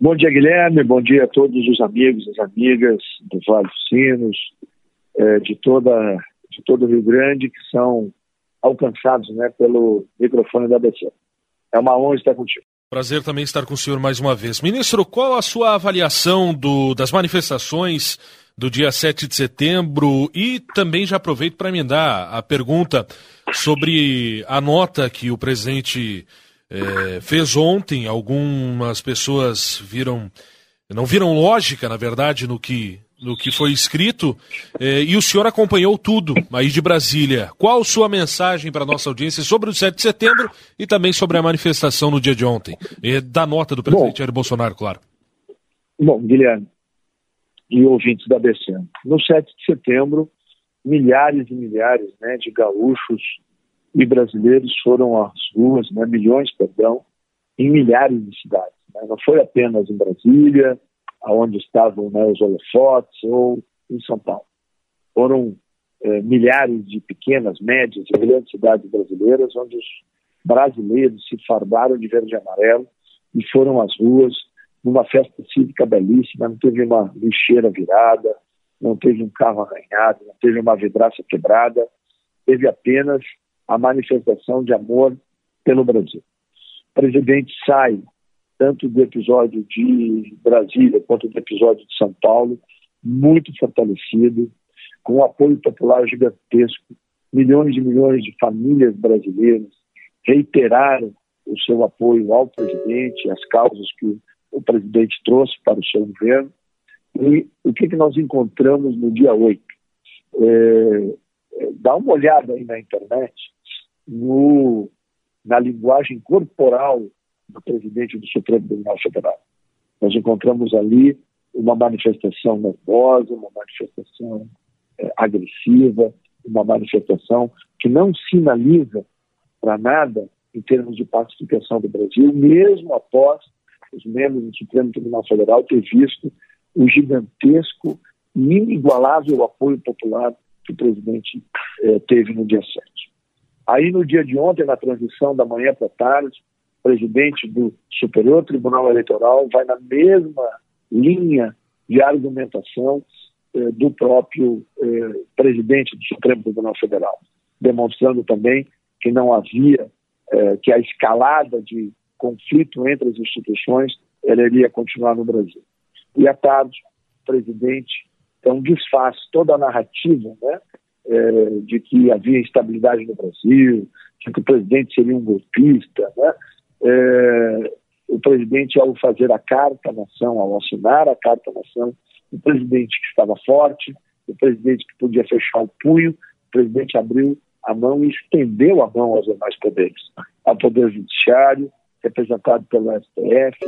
Bom dia, Guilherme. Bom dia a todos os amigos e amigas do Vale dos Sinos, é, de, toda, de todo o Rio Grande, que são alcançados né, pelo microfone da ABC. É uma honra estar contigo. Prazer também estar com o senhor mais uma vez. Ministro, qual a sua avaliação do, das manifestações do dia 7 de setembro? E também já aproveito para emendar a pergunta sobre a nota que o presidente é, fez ontem. Algumas pessoas viram, não viram lógica, na verdade, no que, no que foi escrito. É, e o senhor acompanhou tudo aí de Brasília. Qual sua mensagem para a nossa audiência sobre o 7 de setembro e também sobre a manifestação no dia de ontem? E da nota do presidente Jair Bolsonaro, claro. Bom, Guilherme e ouvintes da ABC. No 7 de setembro, milhares e milhares né, de gaúchos e brasileiros foram às ruas, né, milhões, perdão, em milhares de cidades. Né? Não foi apenas em Brasília, aonde estavam né, os holofotes, ou em São Paulo. Foram é, milhares de pequenas, médias e grandes cidades brasileiras, onde os brasileiros se fardaram de verde e amarelo e foram às ruas numa festa cívica belíssima, não teve uma lixeira virada, não teve um carro arranhado, não teve uma vidraça quebrada, teve apenas a manifestação de amor pelo Brasil. O presidente sai tanto do episódio de Brasília quanto do episódio de São Paulo muito fortalecido, com um apoio popular gigantesco. Milhões e milhões de famílias brasileiras reiteraram o seu apoio ao presidente, às causas que o presidente trouxe para o seu governo. E o que, que nós encontramos no dia 8? É, dá uma olhada aí na internet, no, na linguagem corporal do presidente do Supremo Tribunal Federal. Nós encontramos ali uma manifestação nervosa, uma manifestação é, agressiva, uma manifestação que não sinaliza para nada em termos de pacificação do Brasil, mesmo após os membros do Supremo Tribunal Federal ter visto o gigantesco e inigualável apoio popular que o presidente eh, teve no dia 7. Aí, no dia de ontem, na transição da manhã para tarde, o presidente do Superior Tribunal Eleitoral vai na mesma linha de argumentação eh, do próprio eh, presidente do Supremo Tribunal Federal, demonstrando também que não havia, eh, que a escalada de conflito entre as instituições ela iria continuar no Brasil. E à tarde, o presidente então desfaz toda a narrativa né, é, de que havia instabilidade no Brasil, de que o presidente seria um golpista. Né? É, o presidente, ao fazer a carta nação, ao assinar a carta nação, o presidente que estava forte, o presidente que podia fechar o punho, o presidente abriu a mão e estendeu a mão aos demais poderes, ao Poder Judiciário, representado pelo STF,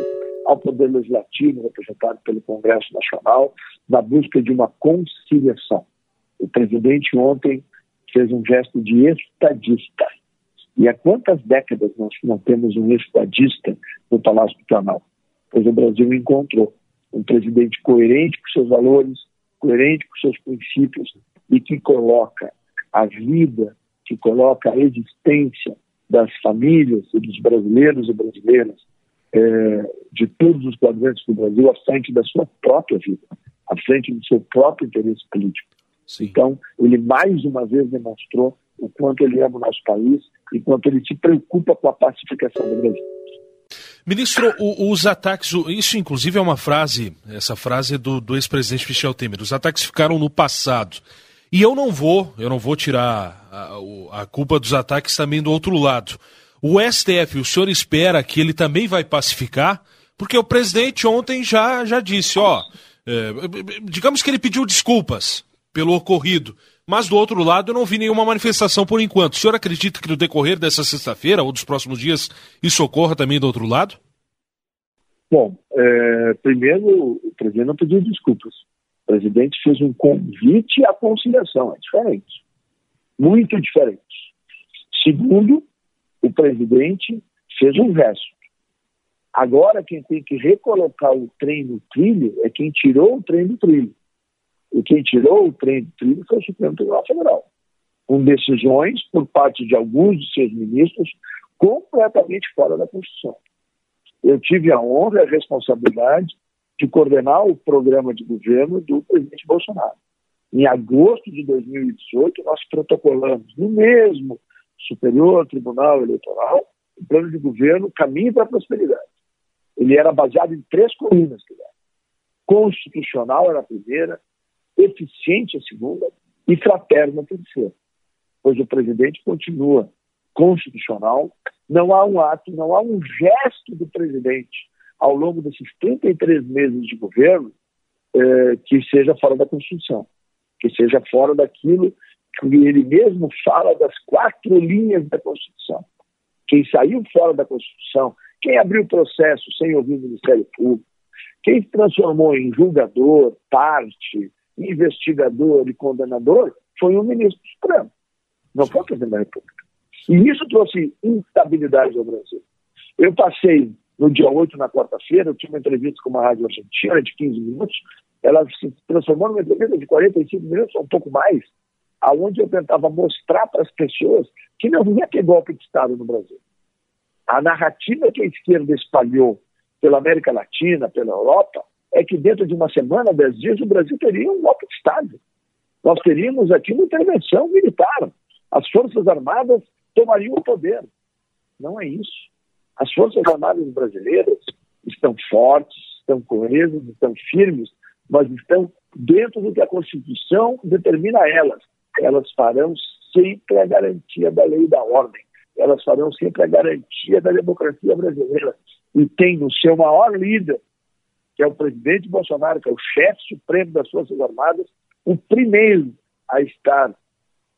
ao Poder Legislativo, representado pelo Congresso Nacional, na busca de uma conciliação. O presidente ontem fez um gesto de estadista. E há quantas décadas nós não temos um estadista no Palácio do Planalto? Pois o Brasil encontrou um presidente coerente com seus valores, coerente com seus princípios e que coloca a vida, que coloca a existência das famílias e dos brasileiros e brasileiras é, de todos os quadrantes do Brasil à frente da sua própria vida, à frente do seu próprio interesse político. Sim. Então, ele mais uma vez demonstrou o quanto ele ama o nosso país e quanto ele se preocupa com a pacificação do Brasil. Ministro, os ataques, isso inclusive é uma frase, essa frase do, do ex-presidente Michel Temer, os ataques ficaram no passado. E eu não vou, eu não vou tirar a, a culpa dos ataques também do outro lado. O STF, o senhor espera que ele também vai pacificar? Porque o presidente ontem já, já disse, ó, é, digamos que ele pediu desculpas pelo ocorrido, mas do outro lado eu não vi nenhuma manifestação por enquanto. O senhor acredita que no decorrer dessa sexta-feira ou dos próximos dias isso ocorra também do outro lado? Bom, é, primeiro o presidente não pediu desculpas. O presidente fez um convite à conciliação, é diferente. Muito diferente. Segundo, o presidente fez um gesto. Agora, quem tem que recolocar o trem no trilho é quem tirou o trem do trilho. E quem tirou o trem do trilho foi o Supremo Tribunal Federal, com decisões por parte de alguns de seus ministros completamente fora da Constituição. eu tive a honra e a responsabilidade de coordenar o programa de governo do presidente Bolsonaro. Em agosto de 2018, nós protocolamos no mesmo Superior Tribunal Eleitoral o plano de governo Caminho para a Prosperidade. Ele era baseado em três colunas. Constitucional era a primeira, eficiente a segunda e fraterna a terceira. Pois o presidente continua constitucional, não há um ato, não há um gesto do presidente ao longo desses 33 meses de governo eh, que seja fora da Constituição, que seja fora daquilo que ele mesmo fala das quatro linhas da Constituição. Quem saiu fora da Constituição, quem abriu o processo sem ouvir o Ministério Público, quem se transformou em julgador, parte, investigador e condenador foi o ministro Supremo, não foi o presidente da República. E isso trouxe instabilidade ao Brasil. Eu passei no dia 8, na quarta-feira, eu tive uma entrevista com uma rádio argentina de 15 minutos, ela se transformou numa entrevista de 45 minutos, ou um pouco mais, aonde eu tentava mostrar para as pessoas que não ia ter golpe de Estado no Brasil. A narrativa que a esquerda espalhou pela América Latina, pela Europa, é que dentro de uma semana, dez dias, o Brasil teria um golpe de Estado. Nós teríamos aqui uma intervenção militar. As Forças Armadas tomariam o poder. Não é isso. As Forças Armadas brasileiras estão fortes, estão coesas, estão firmes, mas estão dentro do que a Constituição determina a elas. Elas farão sempre a garantia da lei e da ordem. Elas farão sempre a garantia da democracia brasileira. E tem no seu maior líder, que é o presidente Bolsonaro, que é o chefe supremo das Forças Armadas, o primeiro a estar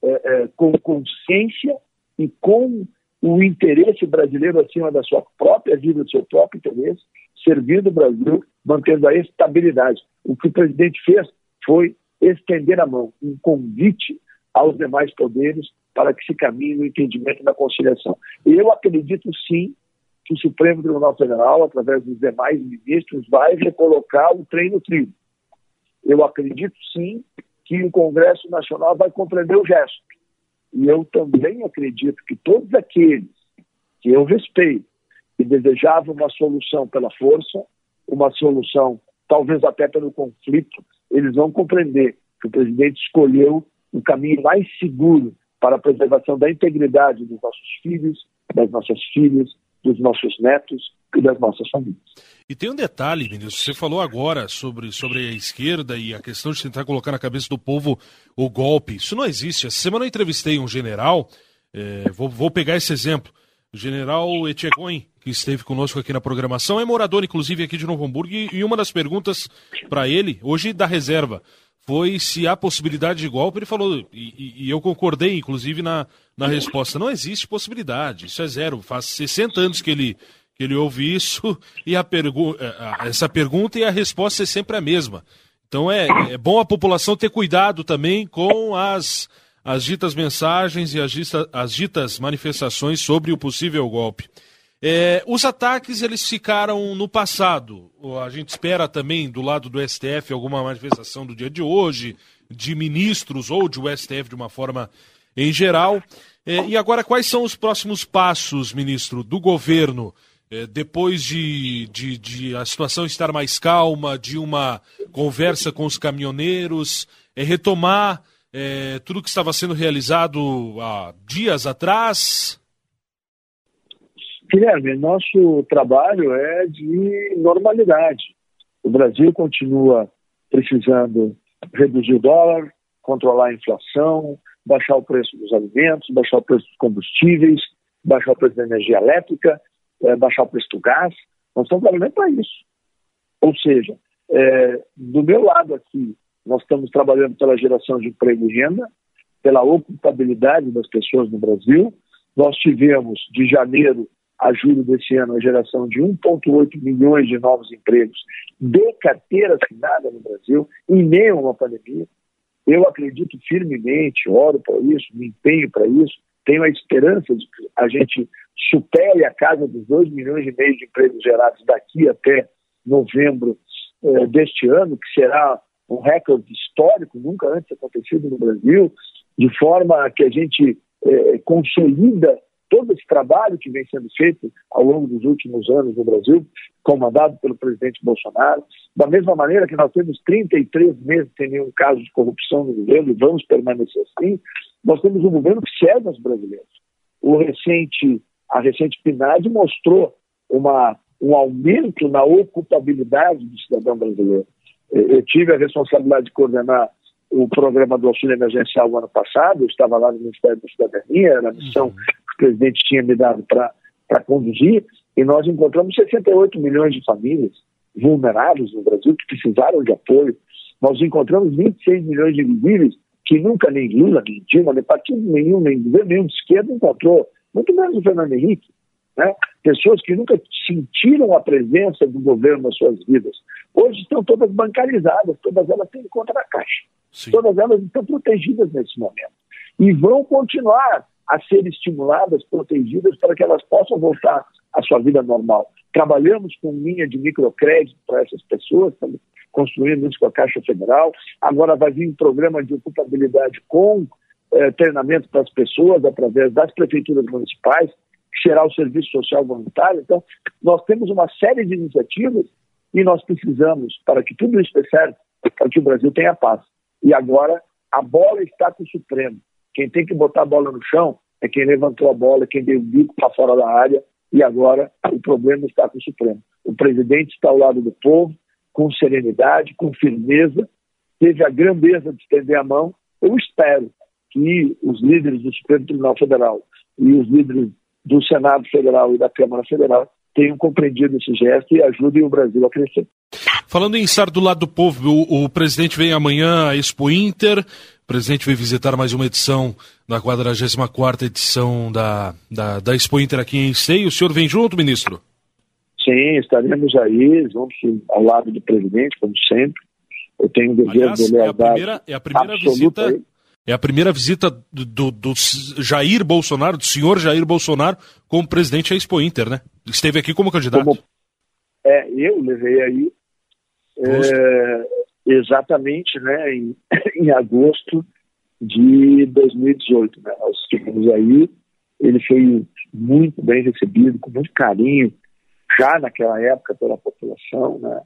é, é, com consciência e com o interesse brasileiro acima da sua própria vida, do seu próprio interesse, servindo o Brasil, mantendo a estabilidade. O que o presidente fez foi estender a mão, um convite aos demais poderes para que se caminhe no entendimento da conciliação. Eu acredito sim que o Supremo Tribunal Federal, através dos demais ministros, vai recolocar o trem no trilho. Eu acredito sim que o Congresso Nacional vai compreender o gesto. E eu também acredito que todos aqueles que eu respeito e desejavam uma solução pela força, uma solução talvez até pelo conflito, eles vão compreender que o presidente escolheu o caminho mais seguro para a preservação da integridade dos nossos filhos, das nossas filhas, dos nossos netos e das nossas famílias. E tem um detalhe, ministro, você falou agora sobre, sobre a esquerda e a questão de tentar colocar na cabeça do povo o golpe. Isso não existe. Essa semana eu entrevistei um general, é, vou, vou pegar esse exemplo, o general Etchegoin, que esteve conosco aqui na programação, é morador inclusive aqui de Novo Hamburgo, e, uma das perguntas para ele, hoje da reserva, foi se há possibilidade de golpe. Ele falou, e, e, eu concordei, inclusive, na, na resposta: não existe possibilidade, isso é zero. Faz 60 anos que ele, que ele ouve isso, e a pergu essa pergunta e a resposta é sempre a mesma. Então é, é bom a população ter cuidado também com as, as ditas mensagens e as, as ditas manifestações sobre o possível golpe. É, os ataques eles ficaram no passado. A gente espera também do lado do STF alguma manifestação do dia de hoje, de ministros ou de o STF de uma forma em geral. É, e agora, quais são os próximos passos, ministro, do governo, é, depois de, de, de, a situação estar mais calma, de uma conversa com os caminhoneiros, é, retomar é, tudo que estava sendo realizado há dias atrás? Guilherme, nosso trabalho é de normalidade. O Brasil continua precisando reduzir o dólar, controlar a inflação, baixar o preço dos alimentos, baixar o preço dos combustíveis, baixar o preço da energia elétrica, é, baixar o preço do gás. Nós estamos trabalhando para isso. Ou seja, é, do meu lado aqui, nós estamos trabalhando pela geração de emprego e renda, pela ocupabilidade das pessoas no Brasil. Nós tivemos, de janeiro a julho desse ano a geração de 1,8 milhões de novos empregos de carteira assinada no Brasil, em meio a uma pandemia. Eu acredito firmemente, oro para isso, me empenho para isso, tenho a esperança de que a gente supere a casa dos 2 milhões e meio de empregos gerados daqui até novembro eh, deste ano, que será um recorde histórico, nunca antes acontecido no Brasil, de forma que a gente eh, consolida todo esse trabalho que vem sendo feito ao longo dos últimos anos no Brasil, comandado pelo presidente Bolsonaro, da mesma maneira que nós temos 33 meses sem nenhum caso de corrupção no governo e vamos permanecer assim, nós temos um governo que serve aos brasileiros. O recente, a recente PNAD mostrou uma, um aumento na ocupabilidade do cidadão brasileiro. Eu tive a responsabilidade de coordenar o programa do auxílio emergencial no ano passado, eu estava lá no Ministério da Cidadania, era a missão uhum. Presidente tinha me dado para conduzir, e nós encontramos 68 milhões de famílias vulneráveis no Brasil que precisaram de apoio. Nós encontramos 26 milhões de invisíveis que nunca nem Lula, nem Dilma, nem partido nenhum, nem governo nenhum de esquerda encontrou, muito menos o Fernando Henrique. Né? Pessoas que nunca sentiram a presença do governo nas suas vidas. Hoje estão todas bancarizadas, todas elas têm conta na caixa. Sim. Todas elas estão protegidas nesse momento. E vão continuar a ser estimuladas, protegidas, para que elas possam voltar à sua vida normal. Trabalhamos com linha de microcrédito para essas pessoas, estamos construindo isso com a Caixa Federal. Agora vai vir um programa de ocupabilidade com eh, treinamento para as pessoas através das prefeituras municipais, que será o Serviço Social Voluntário. Então, nós temos uma série de iniciativas e nós precisamos, para que tudo isso dê certo, para que o Brasil tenha paz. E agora a bola está com o Supremo. Quem tem que botar a bola no chão é quem levantou a bola, quem deu o bico para fora da área, e agora o problema está com o Supremo. O presidente está ao lado do povo, com serenidade, com firmeza, teve a grandeza de estender a mão. Eu espero que os líderes do Supremo Tribunal Federal e os líderes do Senado Federal e da Câmara Federal tenham compreendido esse gesto e ajudem o Brasil a crescer. Falando em estar do lado do povo, o, o presidente vem amanhã à Expo Inter, presidente vai visitar mais uma edição da 44ª edição da, da, da Expo Inter aqui em Esteio. O senhor vem junto, ministro? Sim, estaremos aí, juntos ao lado do presidente, como sempre. Eu tenho um dever Aliás, de lealdade é a primeira, é a primeira visita é a primeira visita do, do, do, Jair Bolsonaro, do senhor Jair Bolsonaro, como presidente da Expo Inter, né? Esteve aqui como candidato. Como, é, eu levei aí é, exatamente né, em, em agosto de 2018. Né? Nós estivemos aí, ele foi muito bem recebido, com muito carinho, já naquela época pela população, né?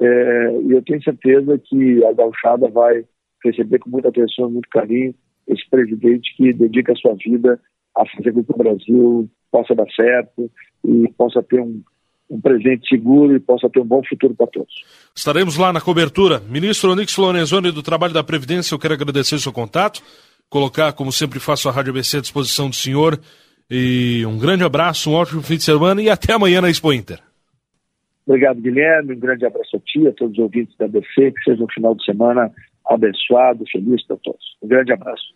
É, e eu tenho certeza que a gauchada vai receber com muita atenção, muito carinho, esse presidente que dedica a sua vida a fazer com que o Brasil possa dar certo e possa ter um, um presente seguro e possa ter um bom futuro para todos. Estaremos lá na cobertura. Ministro Onix Lorenzoni do Trabalho da Previdência, eu quero agradecer o seu contato, colocar, como sempre faço, a Rádio ABC à disposição do senhor. E um grande abraço, um ótimo fim de semana e até amanhã na Expo Inter. Obrigado, Guilherme. Um grande abraço a ti, a todos os ouvintes da ABC. Que seja um final de semana abençoado, feliz para todos. Um grande abraço.